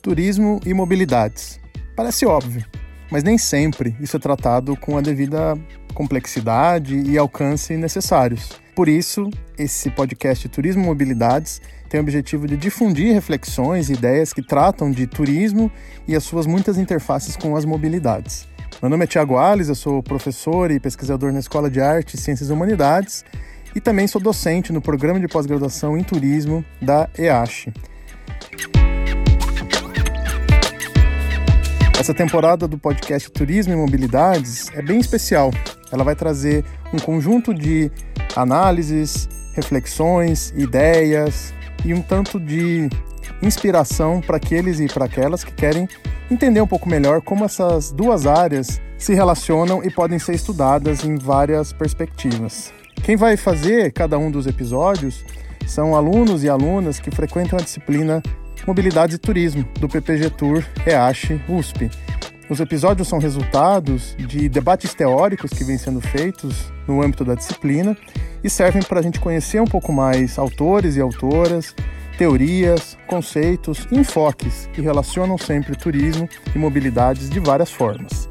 Turismo e mobilidades. Parece óbvio, mas nem sempre isso é tratado com a devida complexidade e alcance necessários. Por isso, esse podcast Turismo e Mobilidades tem o objetivo de difundir reflexões e ideias que tratam de turismo e as suas muitas interfaces com as mobilidades. Meu nome é Tiago Alves, eu sou professor e pesquisador na Escola de Arte e Ciências Humanidades e também sou docente no programa de pós-graduação em turismo da EASH. Essa temporada do podcast Turismo e Mobilidades é bem especial. Ela vai trazer um conjunto de análises, reflexões, ideias e um tanto de inspiração para aqueles e para aquelas que querem entender um pouco melhor como essas duas áreas se relacionam e podem ser estudadas em várias perspectivas. Quem vai fazer cada um dos episódios são alunos e alunas que frequentam a disciplina Mobilidade e Turismo, do PPG Tour EASH USP. Os episódios são resultados de debates teóricos que vêm sendo feitos no âmbito da disciplina e servem para a gente conhecer um pouco mais autores e autoras, teorias, conceitos e enfoques que relacionam sempre turismo e mobilidades de várias formas.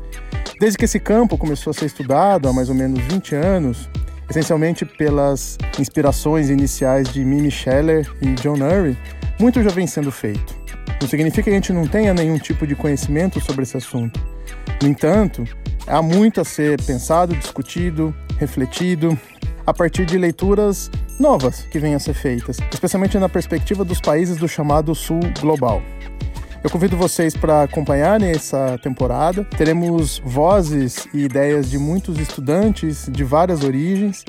Desde que esse campo começou a ser estudado há mais ou menos 20 anos, essencialmente pelas inspirações iniciais de Mimi Scheller e John Urry, muito já vem sendo feito. Não significa que a gente não tenha nenhum tipo de conhecimento sobre esse assunto. No entanto, há muito a ser pensado, discutido, refletido, a partir de leituras novas que venham a ser feitas, especialmente na perspectiva dos países do chamado Sul Global. Eu convido vocês para acompanhar essa temporada. Teremos vozes e ideias de muitos estudantes de várias origens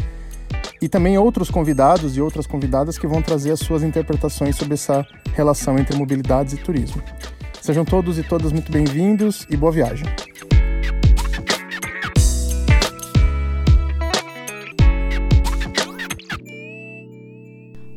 e também outros convidados e outras convidadas que vão trazer as suas interpretações sobre essa relação entre mobilidades e turismo. Sejam todos e todas muito bem-vindos e boa viagem.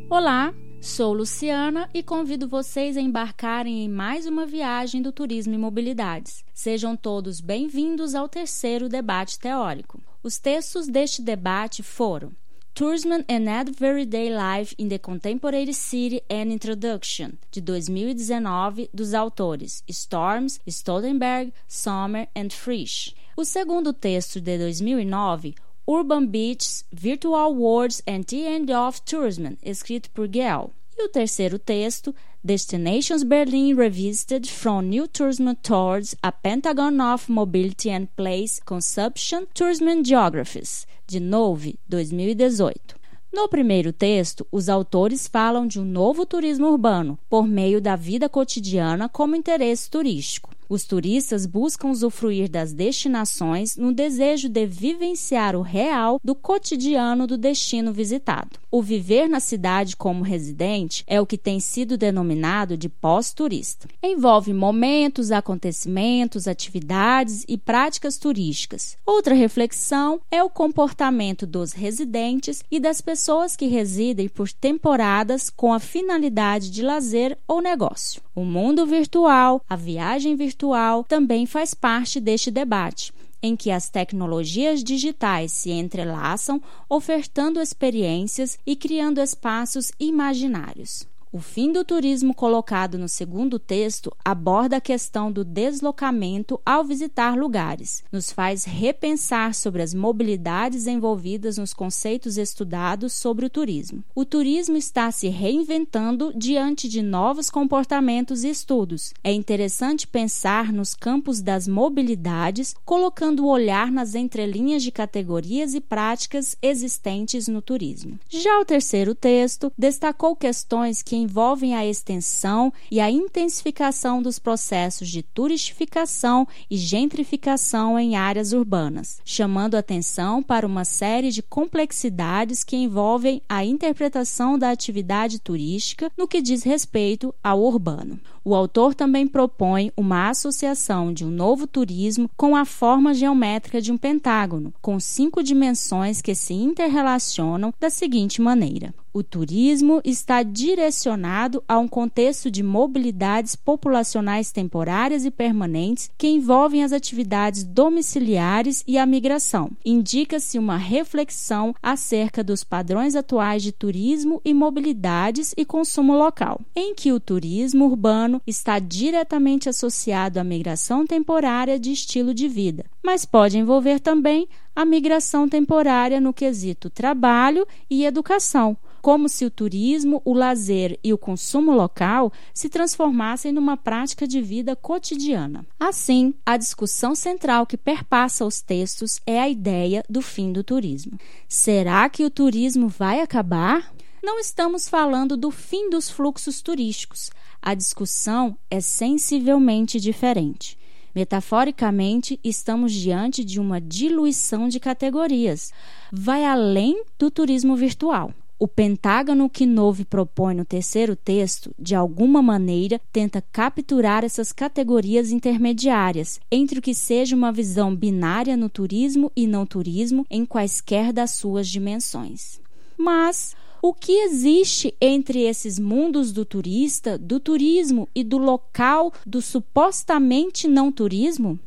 Olá, sou Luciana e convido vocês a embarcarem em mais uma viagem do Turismo e Mobilidades. Sejam todos bem-vindos ao terceiro debate teórico. Os textos deste debate foram Tourism and Everyday Life in the Contemporary City and Introduction, de 2019, dos autores Storms, Stoltenberg, Sommer and Frisch. O segundo texto, de 2009, Urban Beaches, Virtual Worlds and the End of Tourism, escrito por Gell. E o terceiro texto, Destinations Berlin Revisited from New Tourism Towards a Pentagon of Mobility and Place Consumption Tourism Geographies, de Nove, 2018. No primeiro texto, os autores falam de um novo turismo urbano por meio da vida cotidiana como interesse turístico. Os turistas buscam usufruir das destinações no desejo de vivenciar o real do cotidiano do destino visitado. O viver na cidade como residente é o que tem sido denominado de pós-turista. Envolve momentos, acontecimentos, atividades e práticas turísticas. Outra reflexão é o comportamento dos residentes e das pessoas que residem por temporadas com a finalidade de lazer ou negócio. O mundo virtual, a viagem virtual também faz parte deste debate em que as tecnologias digitais se entrelaçam, ofertando experiências e criando espaços imaginários. O fim do turismo colocado no segundo texto aborda a questão do deslocamento ao visitar lugares, nos faz repensar sobre as mobilidades envolvidas nos conceitos estudados sobre o turismo. O turismo está se reinventando diante de novos comportamentos e estudos. É interessante pensar nos campos das mobilidades, colocando o olhar nas entrelinhas de categorias e práticas existentes no turismo. Já o terceiro texto destacou questões que envolvem a extensão e a intensificação dos processos de turistificação e gentrificação em áreas urbanas, chamando atenção para uma série de complexidades que envolvem a interpretação da atividade turística no que diz respeito ao urbano. O autor também propõe uma associação de um novo turismo com a forma geométrica de um pentágono, com cinco dimensões que se interrelacionam da seguinte maneira: O turismo está direcionado a um contexto de mobilidades populacionais temporárias e permanentes que envolvem as atividades domiciliares e a migração. Indica-se uma reflexão acerca dos padrões atuais de turismo e mobilidades e consumo local, em que o turismo urbano está diretamente associado à migração temporária de estilo de vida, mas pode envolver também a migração temporária no quesito trabalho e educação como se o turismo, o lazer e o consumo local se transformassem numa prática de vida cotidiana. Assim, a discussão central que perpassa os textos é a ideia do fim do turismo. Será que o turismo vai acabar? Não estamos falando do fim dos fluxos turísticos. A discussão é sensivelmente diferente. Metaforicamente, estamos diante de uma diluição de categorias. Vai além do turismo virtual. O pentágono que Nove propõe no terceiro texto, de alguma maneira, tenta capturar essas categorias intermediárias entre o que seja uma visão binária no turismo e não turismo em quaisquer das suas dimensões. Mas o que existe entre esses mundos do turista, do turismo e do local do supostamente não turismo?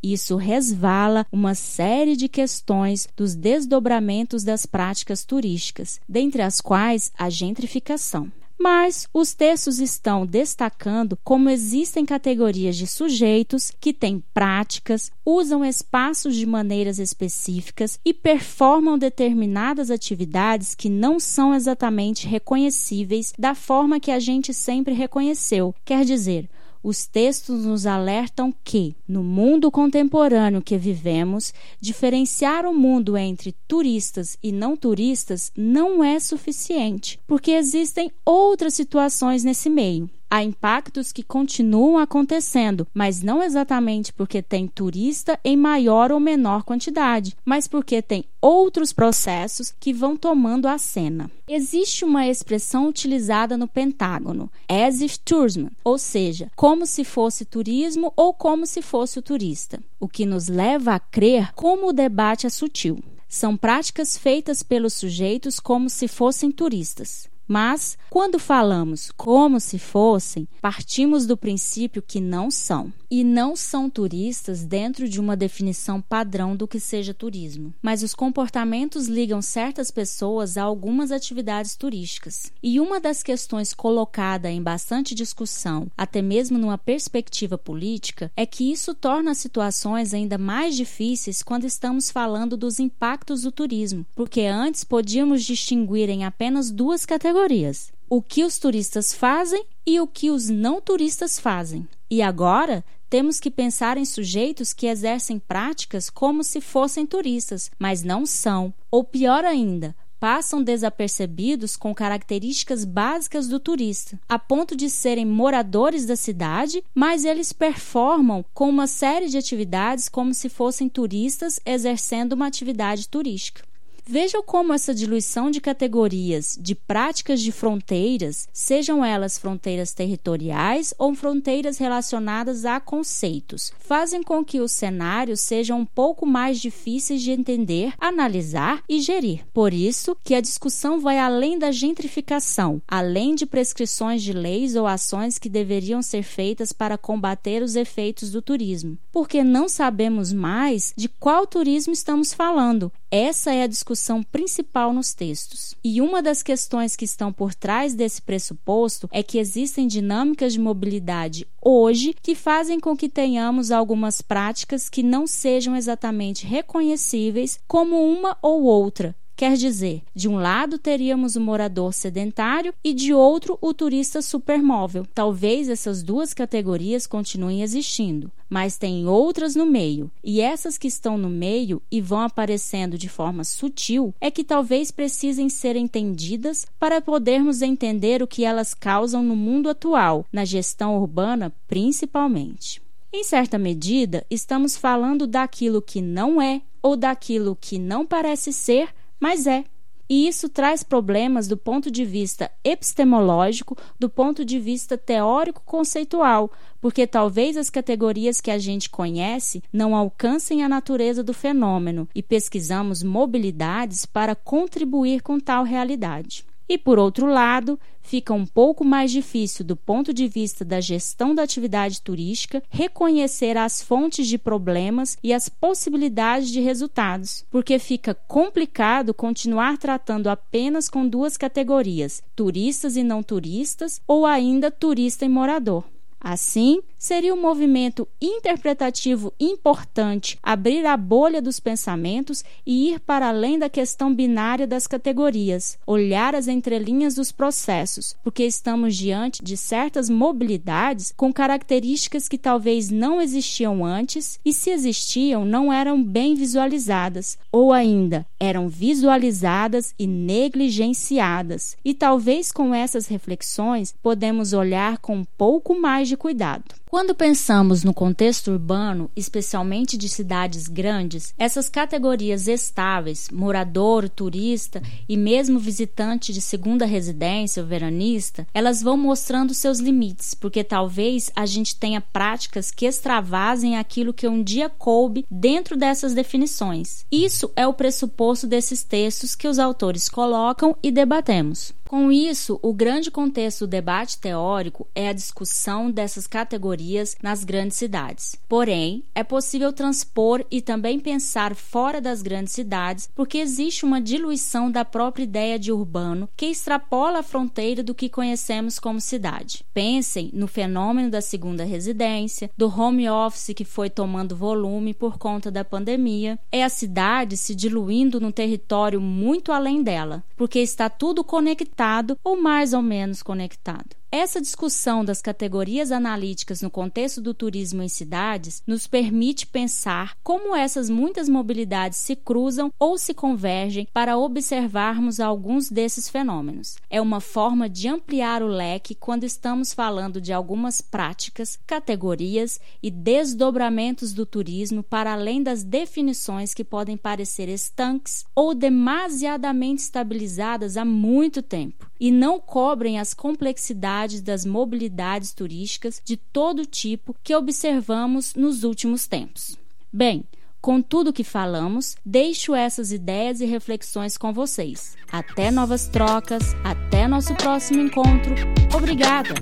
Isso resvala uma série de questões dos desdobramentos das práticas turísticas, dentre as quais a gentrificação. Mas os textos estão destacando como existem categorias de sujeitos que têm práticas, usam espaços de maneiras específicas e performam determinadas atividades que não são exatamente reconhecíveis da forma que a gente sempre reconheceu. Quer dizer, os textos nos alertam que, no mundo contemporâneo que vivemos, diferenciar o mundo entre turistas e não turistas não é suficiente, porque existem outras situações nesse meio. Há impactos que continuam acontecendo, mas não exatamente porque tem turista em maior ou menor quantidade, mas porque tem outros processos que vão tomando a cena. Existe uma expressão utilizada no Pentágono, as if tourism, ou seja, como se fosse turismo ou como se fosse o turista, o que nos leva a crer como o debate é sutil. São práticas feitas pelos sujeitos como se fossem turistas. Mas, quando falamos como se fossem, partimos do princípio que não são. E não são turistas dentro de uma definição padrão do que seja turismo. Mas os comportamentos ligam certas pessoas a algumas atividades turísticas. E uma das questões colocada em bastante discussão, até mesmo numa perspectiva política, é que isso torna as situações ainda mais difíceis quando estamos falando dos impactos do turismo, porque antes podíamos distinguir em apenas duas categorias categorias: o que os turistas fazem e o que os não turistas fazem. E agora temos que pensar em sujeitos que exercem práticas como se fossem turistas, mas não são, ou pior ainda, passam desapercebidos com características básicas do turista, a ponto de serem moradores da cidade, mas eles performam com uma série de atividades como se fossem turistas exercendo uma atividade turística. Vejam como essa diluição de categorias, de práticas de fronteiras, sejam elas fronteiras territoriais ou fronteiras relacionadas a conceitos, fazem com que os cenários sejam um pouco mais difíceis de entender, analisar e gerir. Por isso que a discussão vai além da gentrificação, além de prescrições de leis ou ações que deveriam ser feitas para combater os efeitos do turismo, porque não sabemos mais de qual turismo estamos falando. Essa é a discussão discussão principal nos textos. E uma das questões que estão por trás desse pressuposto é que existem dinâmicas de mobilidade hoje que fazem com que tenhamos algumas práticas que não sejam exatamente reconhecíveis como uma ou outra, Quer dizer, de um lado teríamos o morador sedentário e de outro o turista supermóvel. Talvez essas duas categorias continuem existindo, mas tem outras no meio. E essas que estão no meio e vão aparecendo de forma sutil é que talvez precisem ser entendidas para podermos entender o que elas causam no mundo atual, na gestão urbana principalmente. Em certa medida, estamos falando daquilo que não é ou daquilo que não parece ser mas é. E isso traz problemas do ponto de vista epistemológico, do ponto de vista teórico-conceitual, porque talvez as categorias que a gente conhece não alcancem a natureza do fenômeno e pesquisamos mobilidades para contribuir com tal realidade. E por outro lado, fica um pouco mais difícil do ponto de vista da gestão da atividade turística reconhecer as fontes de problemas e as possibilidades de resultados, porque fica complicado continuar tratando apenas com duas categorias, turistas e não turistas, ou ainda turista e morador. Assim, seria um movimento interpretativo importante abrir a bolha dos pensamentos e ir para além da questão binária das categorias, olhar as entrelinhas dos processos, porque estamos diante de certas mobilidades com características que talvez não existiam antes e, se existiam, não eram bem visualizadas, ou ainda eram visualizadas e negligenciadas. E talvez com essas reflexões podemos olhar com um pouco mais de cuidado. Quando pensamos no contexto urbano, especialmente de cidades grandes, essas categorias estáveis, morador, turista e mesmo visitante de segunda residência ou veranista, elas vão mostrando seus limites, porque talvez a gente tenha práticas que extravasem aquilo que um dia coube dentro dessas definições. Isso é o pressuposto desses textos que os autores colocam e debatemos. Com isso, o grande contexto do debate teórico é a discussão dessas categorias nas grandes cidades. Porém, é possível transpor e também pensar fora das grandes cidades, porque existe uma diluição da própria ideia de urbano que extrapola a fronteira do que conhecemos como cidade. Pensem no fenômeno da segunda residência, do home office que foi tomando volume por conta da pandemia. É a cidade se diluindo num território muito além dela, porque está tudo conectado ou mais ou menos conectado. Essa discussão das categorias analíticas no contexto do turismo em cidades nos permite pensar como essas muitas mobilidades se cruzam ou se convergem para observarmos alguns desses fenômenos. É uma forma de ampliar o leque quando estamos falando de algumas práticas, categorias e desdobramentos do turismo para além das definições que podem parecer estanques ou demasiadamente estabilizadas há muito tempo e não cobrem as complexidades das mobilidades turísticas de todo tipo que observamos nos últimos tempos. Bem, com tudo que falamos, deixo essas ideias e reflexões com vocês. Até novas trocas, até nosso próximo encontro. Obrigada!